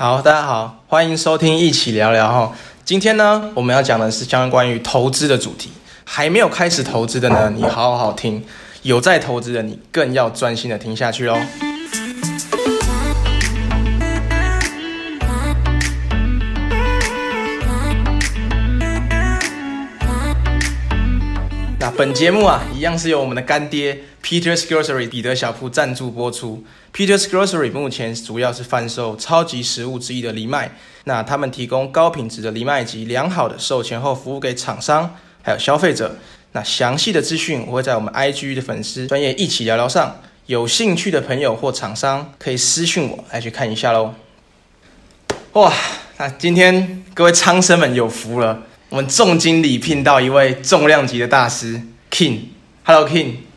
好，大家好，欢迎收听一起聊聊哈。今天呢，我们要讲的是相关于投资的主题。还没有开始投资的呢，你好好听；有在投资的，你更要专心的听下去喽。本节目啊，一样是由我们的干爹 Peter's Grocery 彼得小铺赞助播出。Peter's Grocery 目前主要是贩售超级食物之一的藜麦，那他们提供高品质的藜麦及良好的售前后服务给厂商还有消费者。那详细的资讯我会在我们 IG 的粉丝专业一起聊聊上，有兴趣的朋友或厂商可以私讯我来去看一下喽。哇，那今天各位苍生们有福了。我们重金礼聘到一位重量级的大师 King，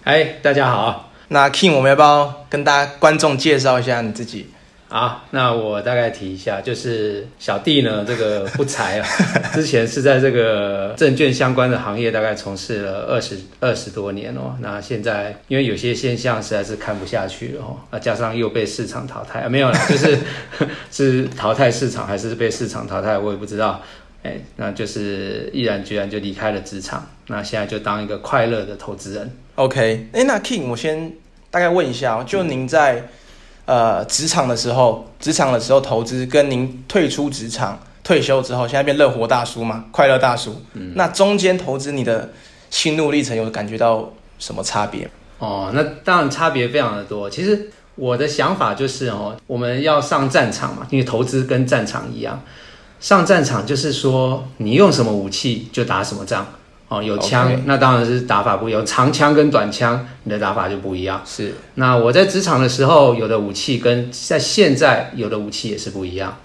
哎，大家好。那 King，我们要不要跟大家观众介绍一下你自己？啊，那我大概提一下，就是小弟呢，这个不才啊，之前是在这个证券相关的行业，大概从事了二十二十多年哦。那现在因为有些现象实在是看不下去了哦，那加上又被市场淘汰啊，没有了，就是 是淘汰市场还是被市场淘汰，我也不知道。哎，那就是毅然决然就离开了职场，那现在就当一个快乐的投资人。OK，哎，那 King，我先大概问一下，就您在呃职场的时候，职场的时候投资，跟您退出职场、退休之后，现在变乐活大叔嘛，快乐大叔。嗯，那中间投资你的心路历程，有感觉到什么差别？哦，那当然差别非常的多。其实我的想法就是哦，我们要上战场嘛，因为投资跟战场一样。上战场就是说，你用什么武器就打什么仗哦。有枪，那当然是打法不一样。长枪跟短枪，你的打法就不一样。是。那我在职场的时候，有的武器跟在现在有的武器也是不一样。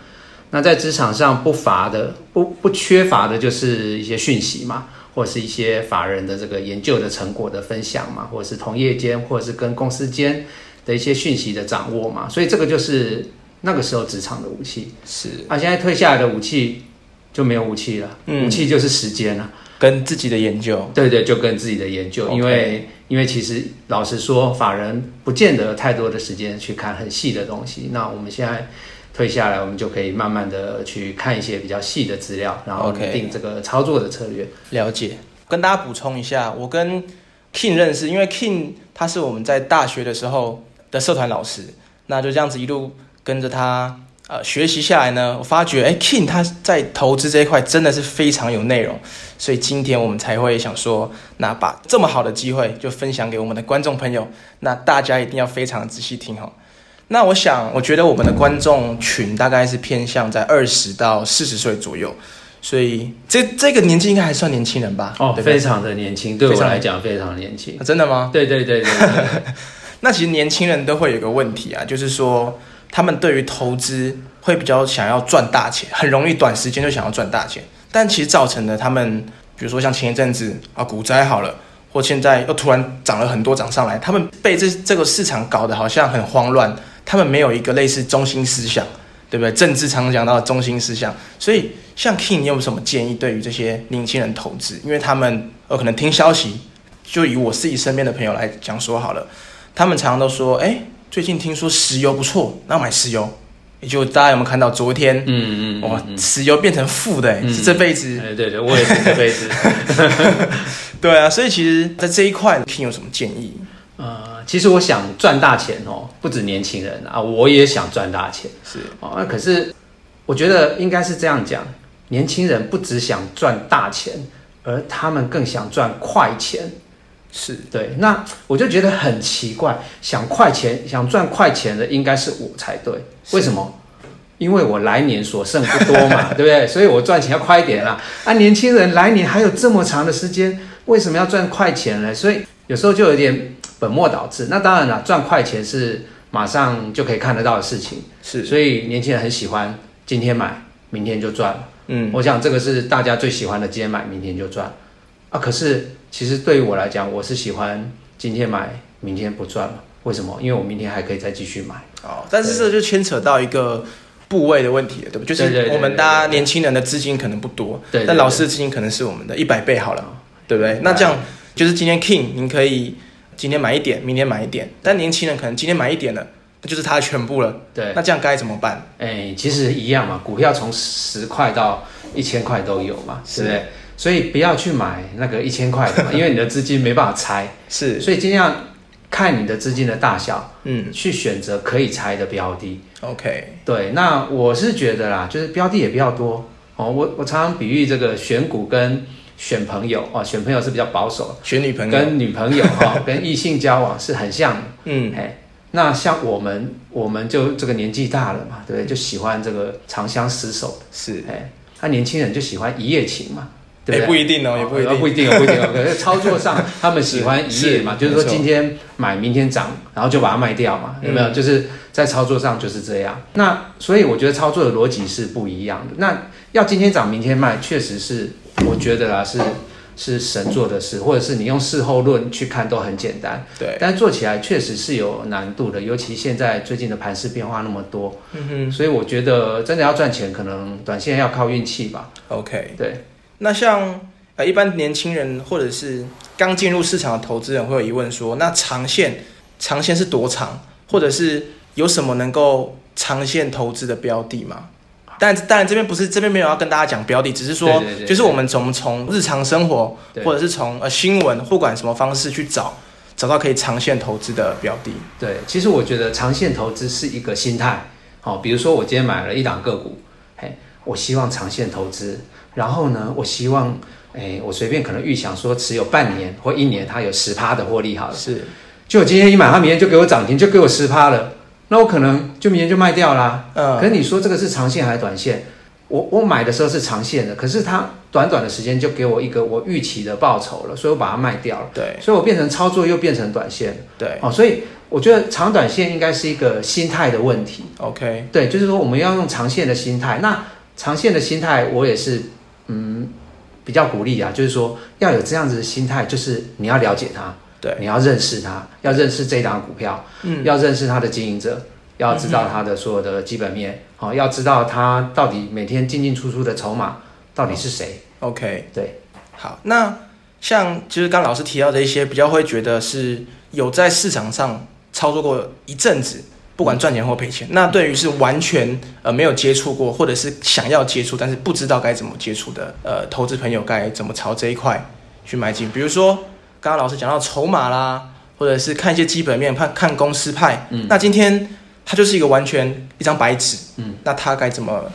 那在职场上不乏的、不不缺乏的就是一些讯息嘛，或者是一些法人的这个研究的成果的分享嘛，或者是同业间，或者是跟公司间的一些讯息的掌握嘛。所以这个就是。那个时候职场的武器。是。啊，现在退下来的武器就没有武器了，武器就是时间了，跟自己的研究，对对，就跟自己的研究，因为因为其实老实说，法人不见得太多的时间去看很细的东西。那我们现在退下来，我们就可以慢慢的去看一些比较细的资料，然后定这个操作的策略。了解，跟大家补充一下，我跟 King 认识，因为 King 他是我们在大学的时候的社团老师，那就这样子一路。跟着他呃学习下来呢，我发觉哎，King 他在投资这一块真的是非常有内容，所以今天我们才会想说，那把这么好的机会就分享给我们的观众朋友，那大家一定要非常仔细听哈。那我想，我觉得我们的观众群大概是偏向在二十到四十岁左右，所以这这个年纪应该还算年轻人吧？哦，非常的年轻，对我来讲非常年轻，真的吗？对对对对。那其实年轻人都会有个问题啊，就是说。他们对于投资会比较想要赚大钱，很容易短时间就想要赚大钱，但其实造成的他们，比如说像前一阵子啊股灾好了，或现在又突然涨了很多涨上来，他们被这这个市场搞得好像很慌乱，他们没有一个类似中心思想，对不对？政治常常讲到中心思想，所以像 King，你有什么建议对于这些年轻人投资？因为他们呃可能听消息，就以我自己身边的朋友来讲说好了，他们常常都说，哎。最近听说石油不错，那买石油。也就大家有没有看到昨天？嗯嗯，哇，石油变成负的，是这辈子。对对对，我也是这辈子。对啊，所以其实，在这一块，King 有什么建议？呃，其实我想赚大钱哦，不止年轻人啊，我也想赚大钱。是哦，那可是我觉得应该是这样讲：年轻人不只想赚大钱，而他们更想赚快钱。是对，那我就觉得很奇怪，想快钱、想赚快钱的应该是我才对，为什么？因为我来年所剩不多嘛，对不对？所以我赚钱要快一点啦。啊，年轻人来年还有这么长的时间，为什么要赚快钱呢？所以有时候就有点本末倒置。那当然了，赚快钱是马上就可以看得到的事情，是，所以年轻人很喜欢今天买，明天就赚了。嗯，我想这个是大家最喜欢的，今天买，明天就赚。啊，可是。其实对于我来讲，我是喜欢今天买，明天不赚嘛？为什么？因为我明天还可以再继续买。哦，但是这就牵扯到一个部位的问题了，对不？就是我们大家年轻人的资金可能不多，对。但老师的资金可能是我们的一百倍好了，对不对？那这样就是今天 King，您可以今天买一点，明天买一点。但年轻人可能今天买一点了，那就是他的全部了。对，那这样该怎么办？哎，其实一样嘛，股票从十块到一千块都有嘛，是不对？所以不要去买那个一千块的嘛，因为你的资金没办法拆。是，所以尽量看你的资金的大小，嗯去选择可以拆的标的。，OK，对，那我是觉得啦，就是标的也比较多哦。我我常常比喻这个选股跟选朋友哦，选朋友是比较保守，选女朋友，跟女朋友哈、跟异性交往是很像的。嗯，哎，那像我们，我们就这个年纪大了嘛，对不对？就喜欢这个长相厮守是，的，哎，那年轻人就喜欢一夜情嘛，对也不对？不一定哦，也不一哦定，不一定哦，不一定哦。可是操作上，他们喜欢一夜嘛，就是说今天买，明天涨，然后就把它卖掉嘛，有没有？嗯就是在操作上就是这样。那所以我觉得操作的逻辑是不一样的。那要今天涨，明天卖，确实是我觉得啊是是神做的事，或者是你用事后论去看都很简单，对，但做起来确实是有难度的，尤其现在最近的盘势变化那么多，嗯哼所以我觉得真的要赚钱，可能短线要靠运气吧。，OK。对。那像呃，一般年轻人或者是刚进入市场的投资人会有疑问说，那长线长线是多长，或者是有什么能够长线投资的标的吗？但当然这边不是这边没有要跟大家讲标的，只是说就是我们从从日常生活或者是从呃新闻不管什么方式去找找到可以长线投资的标的。对，其实我觉得长线投资是一个心态。好、比如说我今天买了一档个股，嘿，我希望长线投资，然后呢，我希望，哎，我随便可能预想说持有半年或一年，它有十趴的获利好了。是，就我今天一买，它明天就给我涨停，就给我十趴了，那我可能就明天就卖掉啦。嗯，可是你说这个是长线还是短线？我我买的时候是长线的，可是它短短的时间就给我一个我预期的报酬了，所以我把它卖掉了，对所以我变成操作又变成短线。对哦，所以我觉得长短线应该是一个心态的问题。，OK，对，就是说我们要用长线的心态。那长线的心态，我也是嗯比较鼓励啊，就是说要有这样子的心态，就是你要了解它，对，你要认识它，要认识这一档股票，嗯，要认识它的经营者，要知道它的所有的基本面，好、要知道它到底每天进进出出的筹码到底是谁。OK，对，好，那像就是刚老师提到的一些比较会觉得是有在市场上操作过一阵子，不管赚钱或赔钱。那对于是完全呃没有接触过，或者是想要接触但是不知道该怎么接触的呃投资朋友，该怎么朝这一块去迈进？比如说刚刚老师讲到筹码啦，或者是看一些基本面，看看公司派。嗯那今天它就是一个完全一张白纸，嗯，那他该怎么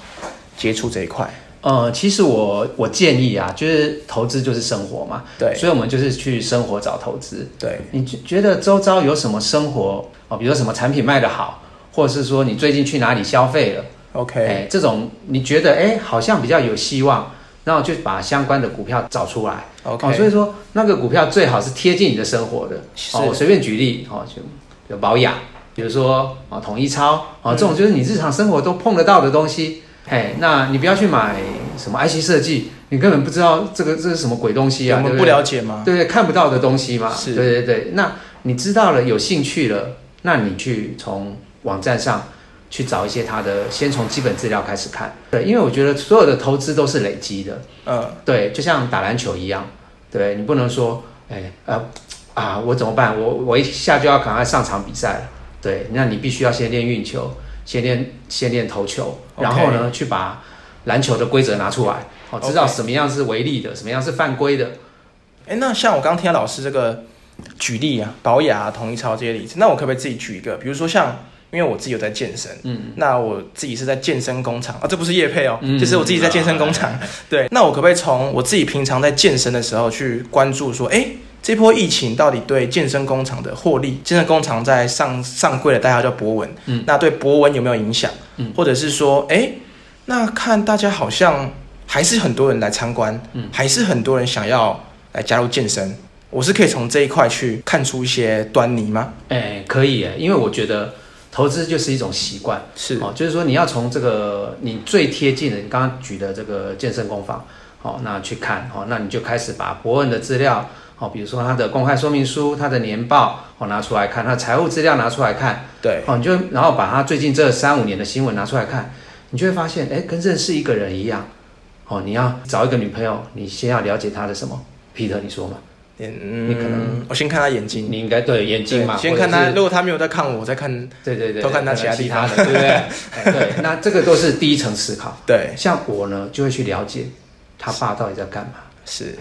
接触这一块？呃，其实我我建议啊，就是投资就是生活嘛，对所以我们就是去生活找投资。对，你觉觉得周遭有什么生活哦，比如说什么产品卖得好，或者是说你最近去哪里消费了，OK，哎，这种你觉得哎好像比较有希望，然后就把相关的股票找出来。OK，哦，所以说那个股票最好是贴近你的生活的。哦，我随便举例哦，就有保养，比如说哦统一超哦，这种就是你日常生活都碰得到的东西。哎，那你不要去买什么 IC 设计，你根本不知道这个这是什么鬼东西啊，我们不？了解吗？对对，看不到的东西嘛。是对对对。那你知道了，有兴趣了，那你去从网站上去找一些它的，先从基本资料开始看。对，因为我觉得所有的投资都是累积的。嗯，对，就像打篮球一样，对你不能说，哎呃啊，我怎么办？我我一下就要赶快上场比赛了。对，那你必须要先练运球，先练先练投球然后呢去把篮球的规则拿出来，哦，知道什么样是违例的，什么样是犯规的。哎，那像我刚刚听老师这个举例啊，保雅、啊、统一超这些例子，那我可不可以自己举一个？比如说像，因为我自己有在健身，嗯，那我自己是在健身工厂啊，这不是业配哦，嗯就是我自己在健身工厂。对，那我可不可以从我自己平常在健身的时候去关注说，哎，这波疫情到底对健身工厂的获利？健身工厂在上上柜的代号叫博文，嗯，那对博文有没有影响？嗯，或者是说，哎，那看大家好像还是很多人来参观，嗯还是很多人想要来加入健身。我是可以从这一块去看出一些端倪吗？哎，可以耶，因为我觉得投资就是一种习惯。是哦，就是说你要从这个你最贴近的，你刚刚举的这个健身工坊，哦，那去看，哦，那你就开始把伯恩的资料，哦，比如说他的公开说明书、他的年报，哦，拿出来看，他的财务资料拿出来看，对，哦，你就然后把他最近这三五年的新闻拿出来看，你就会发现，哎，跟认识一个人一样，哦，你要找一个女朋友，你先要了解她的什么？Peter，你说嘛？嗯，你可能我先看他眼睛，你应该对眼睛嘛，先看他，如果他没有在看我，我再看，对对对，都看他其他其他的，对不对？哎 对，那这个都是第一层思考。对，像我呢，就会去了解他爸到底在干嘛。是，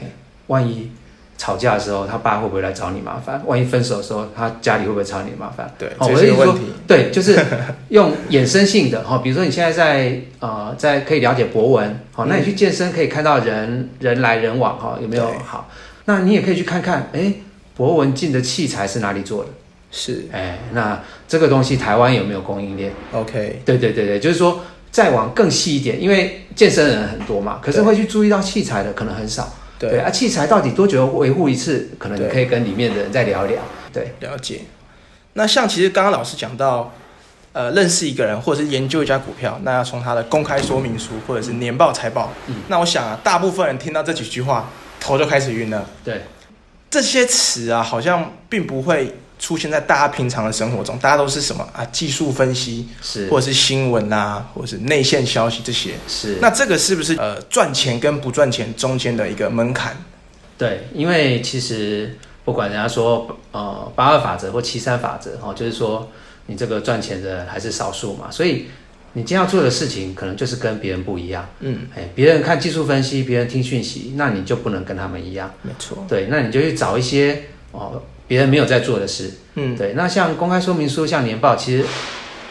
万一吵架的时候，他爸会不会来找你麻烦？万一分手的时候，他家里会不会找你麻烦？对，哦，这我的意思说对，就是用衍生性的哈、比如说你现在在呃，在可以了解博文，好、那你去健身可以看到人人来人往哈、有没有好？那你也可以去看看，哎，博文进的器材是哪里做的？是哎，那这个东西台湾有没有供应链？，OK，对对对对，就是说再往更细一点，因为健身人很多嘛，可是会去注意到器材的可能很少。对，啊，器材到底多久维护一次？可能你可以跟里面的人再聊一聊。对，了解。那像其实刚刚老师讲到，呃，认识一个人或者是研究一家股票，那要从他的公开说明书或者是年报、财报。嗯那我想啊，大部分人听到这几句话，头就开始晕了。对，这些词啊，好像并不会出现在大家平常的生活中，大家都是什么啊？技术分析，是或者是新闻啊，或者是内线消息这些。是。那这个是不是呃赚钱跟不赚钱中间的一个门槛？对，因为其实不管人家说呃八二法则或七三法则哦，就是说你这个赚钱的人还是少数嘛，所以你今天要做的事情可能就是跟别人不一样。嗯，哎，别人看技术分析，别人听讯息，那你就不能跟他们一样。没错。对，那你就去找一些哦别人没有在做的事。嗯，对，那像公开说明书、像年报，其实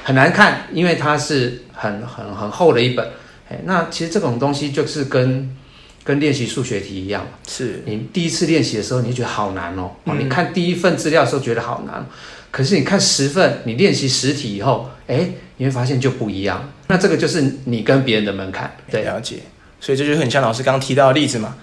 很难看，因为它是很很很厚的一本。哎，那其实这种东西就是跟跟练习数学题一样，是你第一次练习的时候，你就觉得好难哦。哦，嗯你看第一份资料的时候觉得好难，可是你看十份，你练习十题以后，哎，你会发现就不一样。那这个就是你跟别人的门槛。对了解。所以这就很像老师刚刚提到的例子嘛，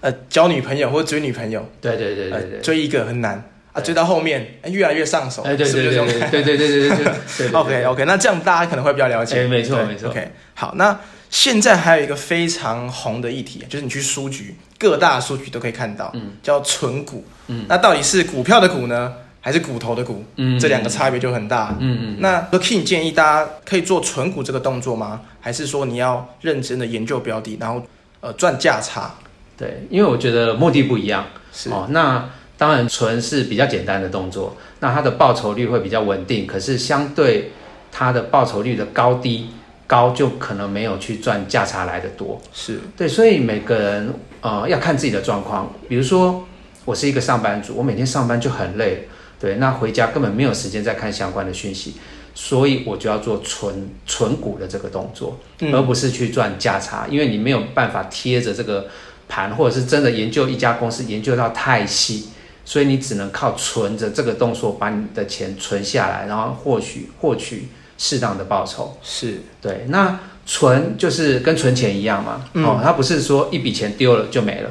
呃，交女朋友或者追女朋友，对对对对对呃，。追一个很难啊，追到后面、哎越来越上手，哎，对对对对对对对对对对对对。OK OK，那这样大家可能会比较了解。哎，没错没错，OK，好，那现在还有一个非常红的议题，就是你去书局，各大书局都可以看到，嗯叫存股。嗯那到底是股票的股呢，还是骨头的骨？嗯这两个差别就很大。嗯嗯。那 King 建议大家可以做存股这个动作吗？还是说你要认真的研究标的，然后呃赚价差？对，因为我觉得目的不一样是哦。那当然存是比较简单的动作，那它的报酬率会比较稳定，可是相对它的报酬率的高低高，就可能没有去赚价差来的多。是对，所以每个人呃要看自己的状况。比如说我是一个上班族，我每天上班就很累，对，那回家根本没有时间再看相关的讯息，所以我就要做存存股的这个动作。嗯而不是去赚价差，因为你没有办法贴着这个盘，或者是真的研究一家公司研究到太细，所以你只能靠存着这个动作把你的钱存下来，然后获取获取适当的报酬。是对，那存就是跟存钱一样嘛，嗯哦，它不是说一笔钱丢了就没了，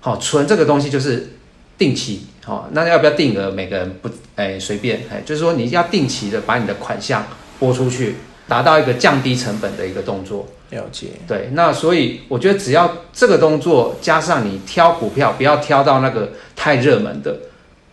好、存这个东西就是定期，哦，那要不要定额？每个人不，哎，随便，哎，就是说你要定期的把你的款项拨出去，达到一个降低成本的一个动作。了解。对，那所以我觉得只要这个动作加上你挑股票，不要挑到那个太热门的，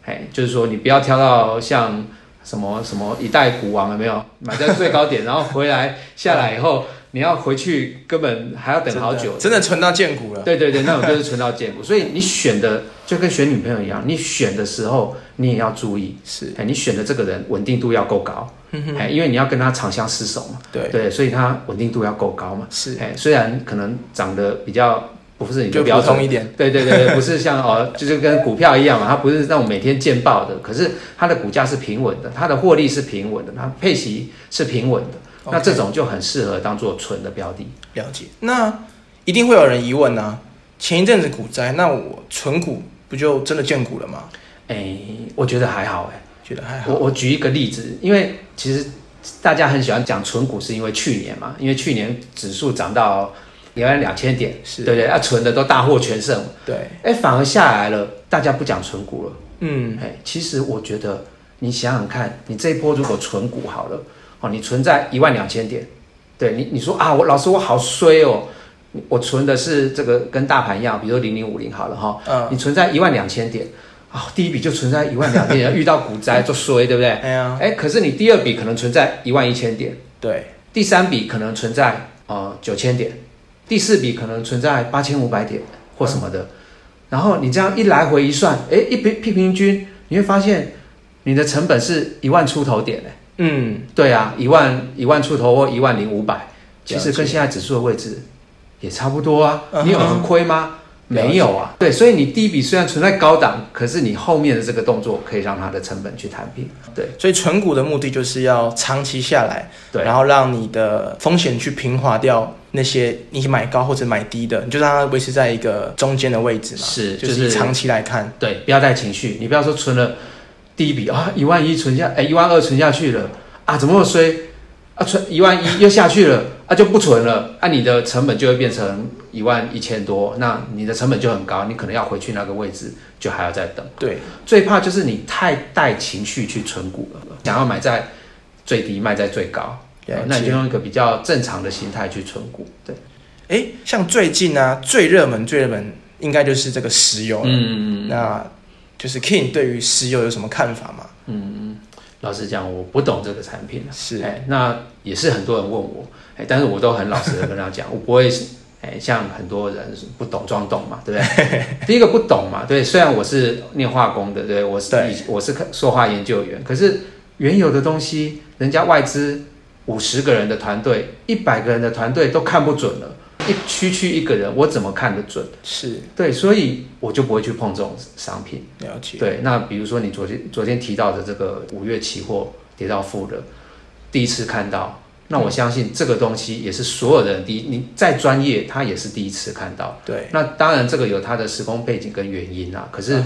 哎，就是说你不要挑到像什么什么一代股王有没有买在最高点，然后回来下来以后，你要回去根本还要等好久。真的存到见股了。对对对，那种就是存到见股。所以你选的就跟选女朋友一样，你选的时候你也要注意，是，哎，你选的这个人稳定度要够高，哎，因为你要跟他长相厮守嘛，对，对，所以他稳定度要够高嘛。是，哎，虽然可能长得比较不是你就的标准，普通一点。对对对，对不是像哦，就是跟股票一样嘛，它不是那种每天见报的，可是它的股价是平稳的，它的获利是平稳的，它配息是平稳的，那这种就很适合当做纯的标的。了解。那一定会有人疑问啊，前一阵子股灾，那我存股不就真的见股了吗？哎，我觉得还好哎，觉得还好。我我举一个例子，因为其实大家很喜欢讲纯股，是因为去年嘛，因为去年指数涨到一万两千点，是对不对？啊，存的都大获全胜，对，哎，反而下来了，大家不讲纯股了。嗯，哎，其实我觉得你想想看，你这一波如果存股好了，哦，你存在一万两千点，对你你说啊，我老师我好衰哦，我存的是这个跟大盘一样，比如说零零五零好了哈，嗯，你存在一万两千点，啊、第一笔就存在一万两千点，遇到股灾就衰，对不对？哎呀，哎，可是你第二笔可能存在一万一千点，对，第三笔可能存在呃九千点，第四笔可能存在八千五百点或什么的。然后你这样一来回一算，哎，一平平平均，你会发现你的成本是一万出头点哎。嗯，对啊，一万一万出头或一万零五百，其实跟现在指数的位置也差不多啊。你有很亏吗？没有啊。对，所以你第一笔虽然存在高档，可是你后面的这个动作可以让它的成本去摊平。对所以存股的目的就是要长期下来，对，然后让你的风险去平滑掉那些你买高或者买低的，你就让它维持在一个中间的位置嘛。是就是以长期来看，对，不要带情绪，你不要说存了第一笔啊一万一存下，哎一万二存下去了啊，怎么那么衰啊？存一万一又下去了啊，就不存了啊，你的成本就会变成一万一千多，那你的成本就很高，你可能要回去那个位置就还要再等。对，最怕就是你太带情绪去存股了，想要买在最低卖在最高，了那你就。用一个比较正常的心态去存股。对，哎，像最近啊，最热门、最热门应该就是这个石油了。嗯，那就是 King 对于石油有什么看法吗？嗯老实讲，我不懂这个产品啊。是哎，那也是很多人问我，哎，但是我都很老实的跟他讲，我不会是，哎，像很多人不懂装懂嘛，对不对？第一个不懂嘛，对，虽然我是念化工的，对我是对以我是塑化研究员，可是原有的东西，人家外资五十个人的团队，一百个人的团队都看不准了，一区区一个人，我怎么看得准？是对，所以我就不会去碰这种商品。了解。对，那比如说你昨天昨天提到的这个五月期货跌到负的，第一次看到，那我相信这个东西也是所有的人第一，你再专业，他也是第一次看到。对，那当然这个有它的时空背景跟原因啊，可是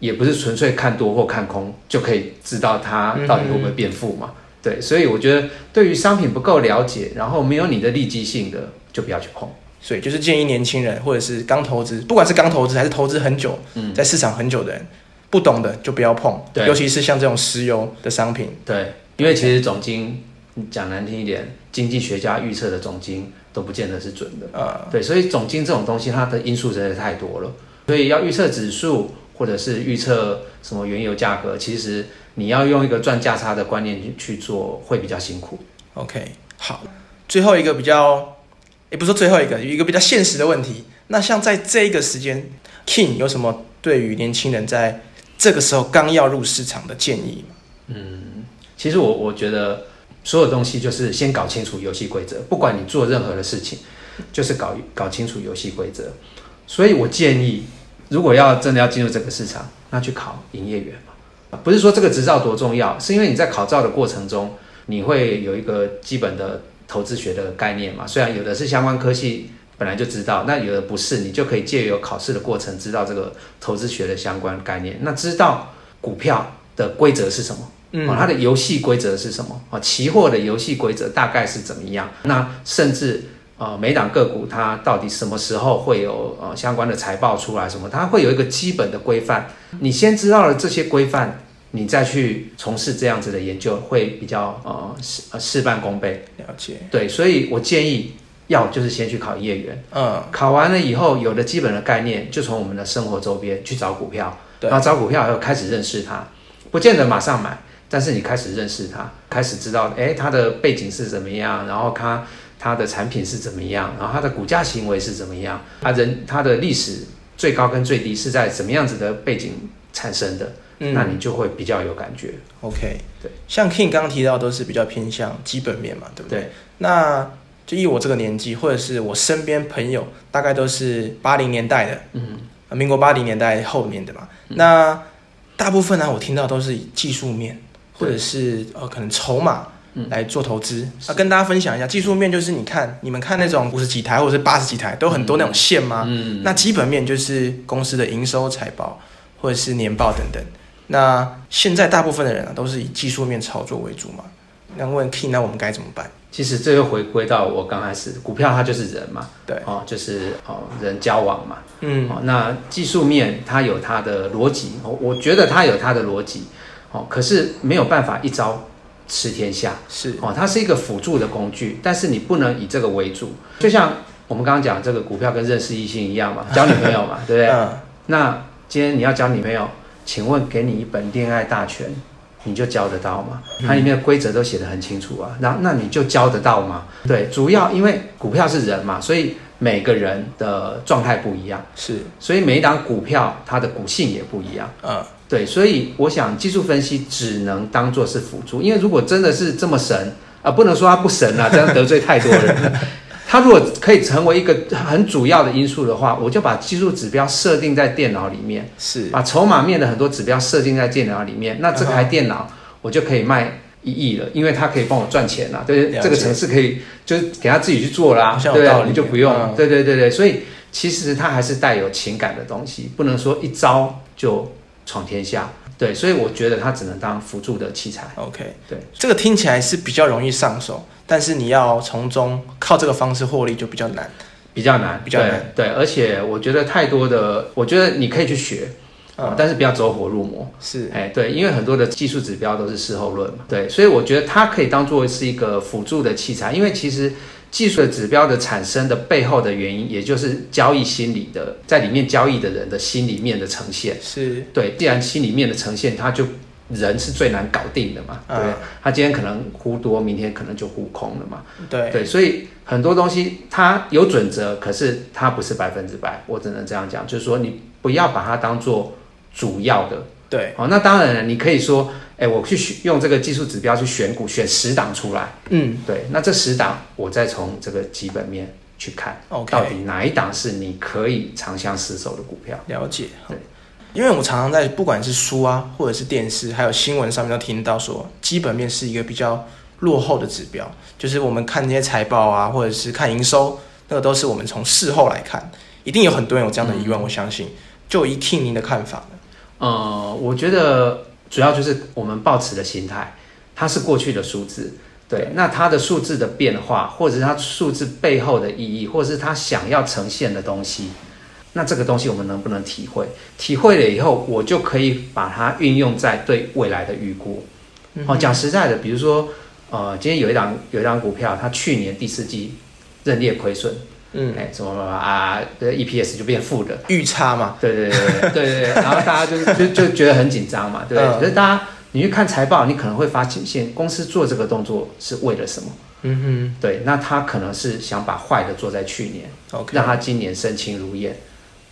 也不是纯粹看多或看空就可以知道它到底会不会变负嘛。对，所以我觉得对于商品不够了解，然后没有你的利基性的，就不要去碰。所以就是建议年轻人或者是刚投资，不管是刚投资还是投资很久，嗯在市场很久的人，不懂的就不要碰，对尤其是像这种石油的商品，对，因为其实总经讲难听一点，经济学家预测的总经都不见得是准的。呃，对，所以总经这种东西，它的因素真的太多了，所以要预测指数或者是预测什么原油价格，其实你要用一个赚价差的观念去去做，会比较辛苦。OK，好，最后一个比较，也不是最后一个，有一个比较现实的问题。那像在这一个时间，King 有什么对于年轻人在这个时候刚要入市场的建议吗？其实我我觉得所有东西就是先搞清楚游戏规则，不管你做任何的事情，就是搞搞清楚游戏规则。所以我建议，如果要真的要进入这个市场，那去考营业员。不是说这个执照多重要，是因为你在考照的过程中，你会有一个基本的投资学的概念嘛。虽然有的是相关科系本来就知道，那有的不是，你就可以借由考试的过程知道这个投资学的相关概念。那知道股票的规则是什么？嗯哦，它的游戏规则是什么？啊，期货的游戏规则大概是怎么样？那甚至呃，每档个股它到底什么时候会有呃相关的财报出来？什么？它会有一个基本的规范。你先知道了这些规范，你再去从事这样子的研究，会比较呃事呃事半功倍。了解，对，所以我建议要就是先去考营业员，嗯，考完了以后有了基本的概念，就从我们的生活周边去找股票，对。然后找股票以后开始认识它，不见得马上买，但是你开始认识它，开始知道，哎，它的背景是怎么样，然后它它的产品是怎么样，然后它的股价行为是怎么样，它人它的历史最高跟最低是在怎么样子的背景产生的，嗯那你就会比较有感觉。OK，对，像 King 刚刚提到都是比较偏向基本面嘛，对不对？对，那就以我这个年纪，或者是我身边朋友，大概都是八零年代的，嗯，呃民国八零年代后面的嘛。那大部分呢，我听到都是以技术面，或者是呃可能筹码嗯来做投资。那、跟大家分享一下，技术面就是你看你们看那种五十几台或者是八十几台，都很多那种线吗？嗯，那基本面就是公司的营收、财报或者是年报等等。那现在大部分的人啊，都是以技术面操作为主嘛。那问 King，那我们该怎么办？其实这又回归到我刚开始，股票它就是人嘛，对，哦，就是哦人交往嘛，嗯，哦，那技术面它有它的逻辑，哦我觉得它有它的逻辑，哦，可是没有办法一招吃天下，是，哦，它是一个辅助的工具，但是你不能以这个为主，就像我们刚刚讲这个股票跟认识异性一样嘛，交女朋友嘛，对不对？嗯，那今天你要交女朋友，请问给你一本恋爱大全，你就教得到吗？它里面的规则都写得很清楚啊，那那你就教得到吗？对，主要因为股票是人嘛，所以每个人的状态不一样，是，所以每一档股票它的股性也不一样。嗯，对，所以我想技术分析只能当做是辅助，因为如果真的是这么神啊、不能说它不神啊，这样得罪太多人了。它如果可以成为一个很主要的因素的话，我就把技术指标设定在电脑里面，是，把筹码面的很多指标设定在电脑里面，那这台电脑我就可以卖一亿了，因为它可以帮我赚钱啦。对，了解这个城市可以就是给他自己去做啦对你就不用。嗯对对对对，所以其实它还是带有情感的东西，不能说一招就闯天下。对，所以我觉得它只能当辅助的器材。OK，对，这个听起来是比较容易上手，但是你要从中靠这个方式获利就比较难。比较难，比较难对。对，而且我觉得太多的，我觉得你可以去学，嗯但是不要走火入魔。是，哎，对，因为很多的技术指标都是事后论嘛，对，所以我觉得它可以当做是一个辅助的器材，因为其实技术的指标的产生的背后的原因，也就是交易心理的，在里面交易的人的心里面的呈现。是，对，既然心里面的呈现，它就人是最难搞定的嘛，对，嗯他今天可能忽多，明天可能就忽空了嘛，对，对，所以很多东西它有准则，可是它不是百分之百，我只能这样讲，就是说你不要把它当做主要的。对，好，那当然了，你可以说，哎，我去选用这个技术指标去选股，选十档出来，嗯。对，那这十档我再从这个基本面去看到底哪一档是你可以长相厮守的股票。了解。对，因为我常常在不管是书啊，或者是电视，还有新闻上面都听到说，基本面是一个比较落后的指标，就是我们看那些财报啊，或者是看营收，那个都是我们从事后来看，一定有很多人有这样的疑问，我相信。就以 King 您的看法呢？呃，我觉得主要就是我们抱持的心态，它是过去的数字，对，那它的数字的变化，或者是它数字背后的意义，或者是它想要呈现的东西，那这个东西我们能不能体会？体会了以后，我就可以把它运用在对未来的预估。哦，讲实在的，比如说，呃，今天有一档有一档股票，它去年第四季认列亏损，嗯，哎，什么啊，这 EPS 就变负的。预差嘛，对对对对对对，然后大家就就就觉得很紧张嘛，对不对？嗯可是大家你去看财报，你可能会发现公司做这个动作是为了什么？嗯对，那他可能是想把坏的做在去年，哼，OK，让他今年身轻如燕。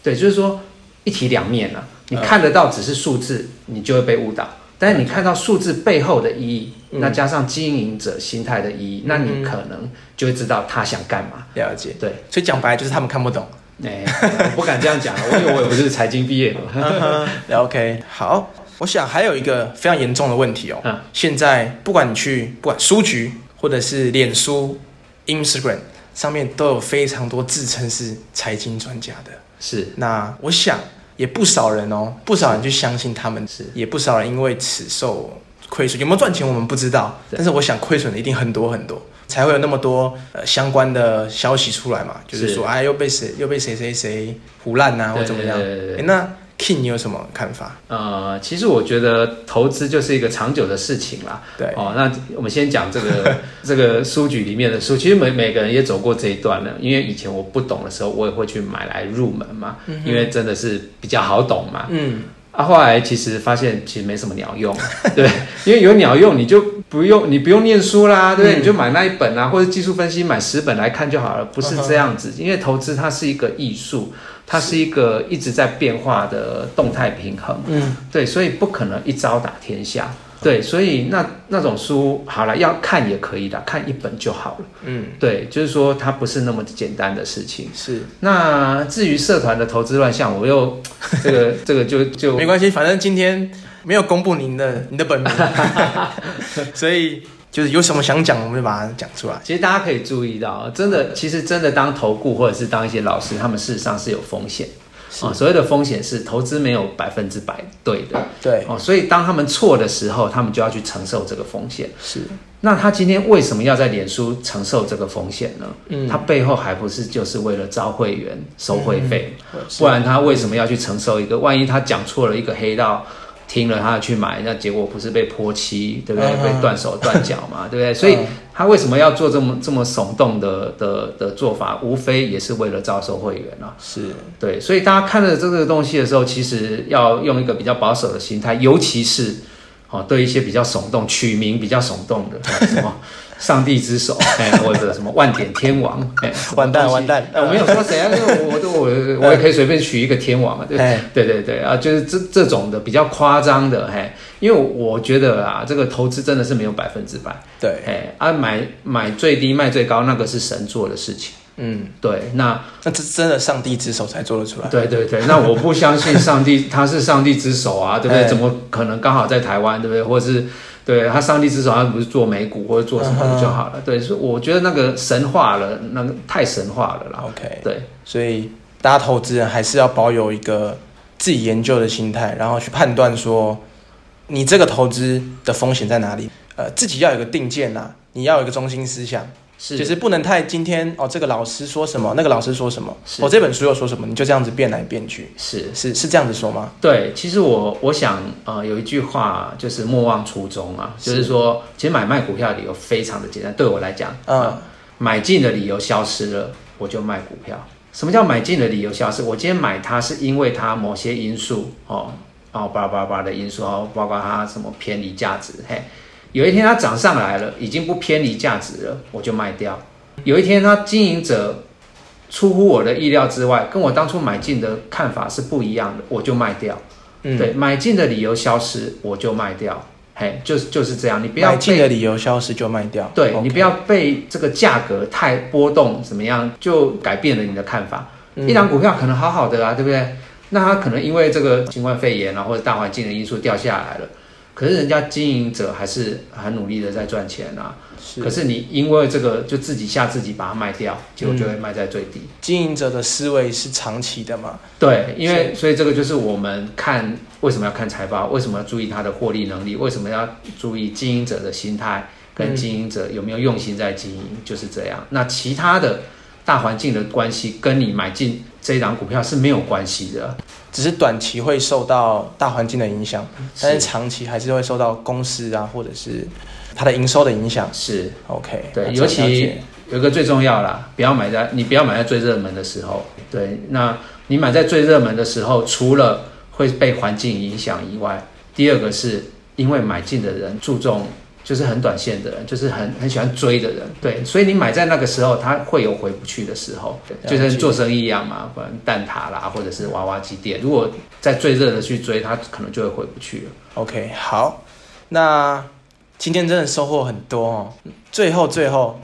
对，就是说一体两面啊。你嗯看得到只是数字，你就会被误导；但是你看到数字背后的意义，嗯那加上经营者心态的意义，那你可能就会知道他想干嘛。了解。对，所以讲白了就是他们看不懂。哎，我不敢这样讲，我因为我也不是财经毕业的。了 OK，好，我想还有一个非常严重的问题哦。嗯现在不管你去不管书局或者是脸书、Instagram 上面都有非常多自称是财经专家的。是那我想也不少人哦，不少人去相信他们，是也不少人因为此受亏损。有没有赚钱我们不知道，但是我想亏损的一定很多很多，才会有那么多呃相关的消息出来嘛，就是是说哎又被谁又被谁谁谁胡烂呐、或怎么样。对对对对诶那 King 你有什么看法？呃，其实我觉得投资就是一个长久的事情啦。对，哦，那我们先讲这个 这个书局里面的书，其实每每个人也走过这一段了。因为以前我不懂的时候，我也会去买来入门嘛，因为真的是比较好懂嘛。嗯，啊，后来其实发现其实没什么鸟用，对，因为有鸟用你就不用你不用念书啦，对不对？嗯你就买那一本啊，或者技术分析买十本来看就好了，不是这样子。因为投资它是一个艺术，它是一个一直在变化的动态平衡，嗯，对，所以不可能一招打天下。对，所以那那种书好了，要看也可以的，看一本就好了。嗯，对，就是说它不是那么简单的事情。是那至于社团的投资乱象，我又这个 这个就就没关系，反正今天没有公布您的您的本名，所以就是有什么想讲，我们就把它讲出来。其实大家可以注意到，真的，其实真的当投顾或者是当一些老师，他们事实上是有风险是啊。所谓的风险是投资没有百分之百对的对，哦，所以当他们错的时候，他们就要去承受这个风险。是，那他今天为什么要在脸书承受这个风险呢？嗯他背后还不是就是为了招会员收会费，是不然他为什么要去承受一个？万一他讲错了一个黑道，听了他去买，那结果不是被泼漆，对不对？嗯被断手断脚嘛，对不对？所以嗯他为什么要做这么这么耸动的的的做法？无非也是为了招收会员啊。是，对，所以大家看了这个东西的时候，其实要用一个比较保守的心态，尤其是哦，对一些比较耸动、取名比较耸动的，哦什么上帝之手，哎，或者什么万点天王，哎，完蛋完蛋，我没有说谁啊，我我我我也可以随便取一个天王啊，对对对对啊，就是这这种的比较夸张的，嘿，因为我觉得啊，这个投资真的是没有百分之百，对，哎，啊买买最低卖最高，那个是神做的事情。嗯，对，那那这真的上帝之手才做得出来。对对对，那我不相信上帝他是上帝之手啊，对不对？怎么可能刚好在台湾，对不对？或者是对他上帝之手，他不是做美股或者做什么就好了？对，所以我觉得那个神话了，那个太神话了啦。OK，对，所以大家投资人还是要保有一个自己研究的心态，然后去判断说你这个投资的风险在哪里。呃，自己要有个定见呐，你要有一个中心思想。是，就是不能太今天哦，这个老师说什么，那个老师说什么，我这本书又说什么，你就这样子变来变去，是是是这样子说吗？对，其实我我想呃有一句话就是莫忘初衷啊，就是说其实买卖股票的理由非常的简单，对我来讲，嗯，买进的理由消失了，我就卖股票。什么叫买进的理由消失？我今天买它是因为它某些因素哦哦叭叭叭的因素哦，包括它什么偏离价值嘿。有一天它涨上来了，已经不偏离价值了，我就卖掉。有一天它经营者出乎我的意料之外，跟我当初买进的看法是不一样的，我就卖掉。嗯，对，买进的理由消失，我就卖掉。嘿，就是就是这样，你不要买进的理由消失就卖掉。对你不要被这个价格太波动怎么样，就改变了你的看法。一档股票可能好好的啊，对不对？那它可能因为这个新冠肺炎啊，或者大环境的因素掉下来了。可是人家经营者还是很努力的在赚钱啊。可是你因为这个就自己吓自己把它卖掉，结果就会卖在最低。经营者的思维是长期的嘛？对，因为所以这个就是我们看为什么要看财报，为什么要注意它的获利能力，为什么要注意经营者的心态跟经营者有没有用心在经营，就是这样。那其他的大环境的关系跟你买进这一档股票是没有关系的。只是短期会受到大环境的影响，但是长期还是会受到公司啊，或者是它的营收的影响。是，OK，对，尤其有一个最重要啦，不要买在你不要买在最热门的时候。对，那你买在最热门的时候，除了会被环境影响以外，第二个是因为买进的人注重。就是很短线的人，就是很很喜欢追的人，对，所以你买在那个时候，他会有回不去的时候，就像做生意一样嘛，不然蛋挞啦，或者是娃娃机店，如果在最热的去追，他可能就会回不去了。OK，好，那今天真的收获很多哦。最后最后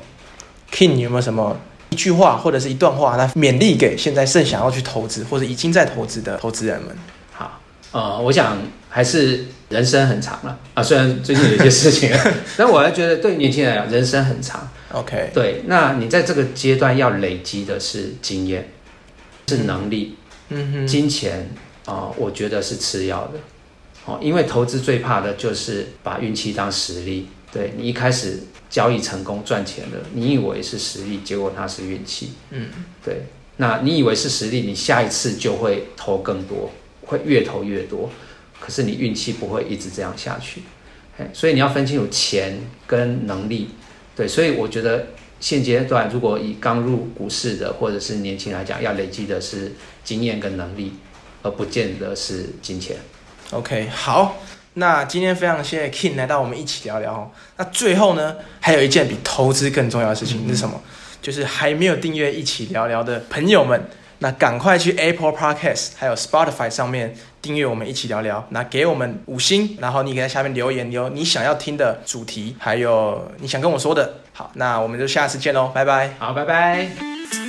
，King 有没有什么一句话或者是一段话来勉励给现在正想要去投资或者已经在投资的投资人们？好，呃，我想还是。人生很长了啊，虽然最近有些事情，但我还觉得对年轻人来讲，人生很长。OK，对，那你在这个阶段要累积的是经验，是能力，嗯哼，金钱啊，我觉得是次要的。哦，因为投资最怕的就是把运气当实力。对你一开始交易成功赚钱了，你以为是实力，结果它是运气。嗯，对，那你以为是实力，你下一次就会投更多，会越投越多。可是你运气不会一直这样下去，所以你要分清楚钱跟能力，对，所以我觉得现阶段如果以刚入股市的或者是年轻来讲，要累积的是经验跟能力，而不见得是金钱。OK，好，那今天非常谢谢 King 来到我们一起聊聊。那最后呢，还有一件比投资更重要的事情是什么？就是还没有订阅一起聊聊的朋友们。那赶快去 Apple Podcast 还有 Spotify 上面订阅我们一起聊聊，那给我们五星，然后你可以在下面留言，留你想要听的主题，还有你想跟我说的。好，那我们就下次见喽，拜拜。好，拜拜。